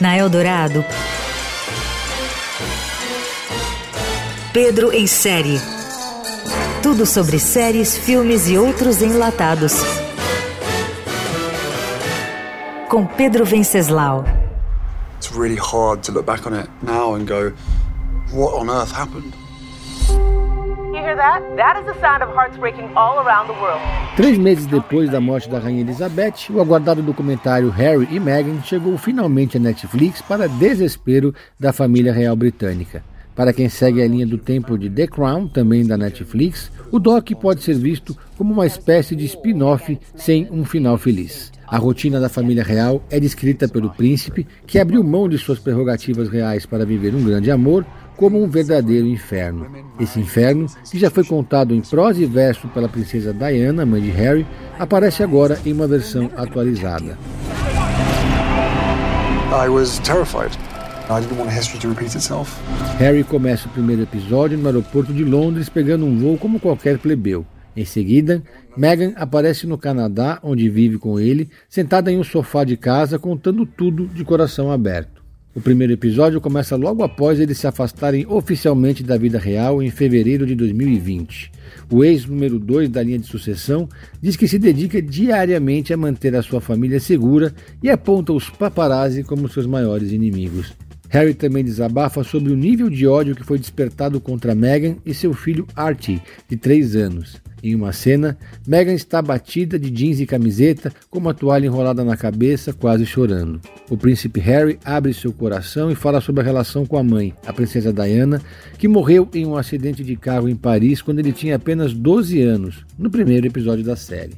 Na Eldorado, Pedro em série. Tudo sobre séries, filmes e outros enlatados. Com Pedro Venceslau. It's really hard to look back on it now and go, what on earth happened? Três meses depois da morte da Rainha Elizabeth, o aguardado documentário Harry e Meghan chegou finalmente à Netflix para desespero da família real britânica. Para quem segue a linha do tempo de The Crown, também da Netflix, o doc pode ser visto como uma espécie de spin-off sem um final feliz. A rotina da família real é descrita pelo príncipe, que abriu mão de suas prerrogativas reais para viver um grande amor, como um verdadeiro inferno. Esse inferno, que já foi contado em prosa e verso pela princesa Diana, mãe de Harry, aparece agora em uma versão atualizada. I was terrified. I didn't want history to repeat itself. Harry começa o primeiro episódio no aeroporto de Londres pegando um voo como qualquer plebeu. Em seguida, Meghan aparece no Canadá, onde vive com ele, sentada em um sofá de casa contando tudo de coração aberto. O primeiro episódio começa logo após eles se afastarem oficialmente da vida real em fevereiro de 2020. O ex número 2 da linha de sucessão diz que se dedica diariamente a manter a sua família segura e aponta os paparazzi como seus maiores inimigos. Harry também desabafa sobre o nível de ódio que foi despertado contra Meghan e seu filho Archie, de 3 anos. Em uma cena, Meghan está batida de jeans e camiseta, com uma toalha enrolada na cabeça, quase chorando. O príncipe Harry abre seu coração e fala sobre a relação com a mãe, a princesa Diana, que morreu em um acidente de carro em Paris quando ele tinha apenas 12 anos, no primeiro episódio da série.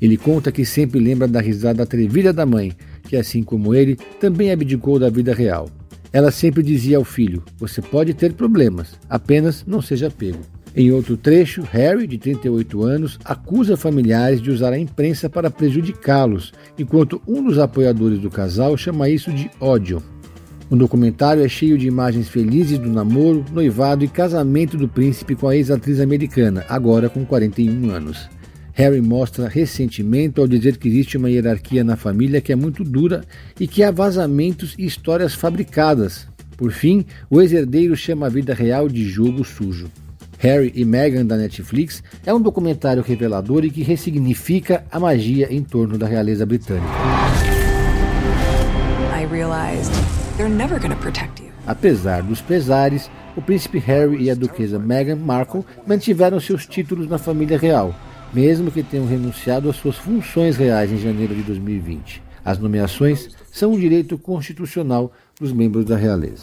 Ele conta que sempre lembra da risada atrevida da mãe, que assim como ele, também abdicou da vida real. Ela sempre dizia ao filho: Você pode ter problemas, apenas não seja pego. Em outro trecho, Harry, de 38 anos, acusa familiares de usar a imprensa para prejudicá-los, enquanto um dos apoiadores do casal chama isso de ódio. O documentário é cheio de imagens felizes do namoro, noivado e casamento do príncipe com a ex-atriz americana, agora com 41 anos. Harry mostra ressentimento ao dizer que existe uma hierarquia na família que é muito dura e que há vazamentos e histórias fabricadas. Por fim, o ex-herdeiro chama a vida real de jogo sujo. Harry e Meghan da Netflix é um documentário revelador e que ressignifica a magia em torno da realeza britânica. Apesar dos pesares, o príncipe Harry e a duquesa Meghan Markle mantiveram seus títulos na família real, mesmo que tenham renunciado às suas funções reais em janeiro de 2020. As nomeações são um direito constitucional dos membros da realeza.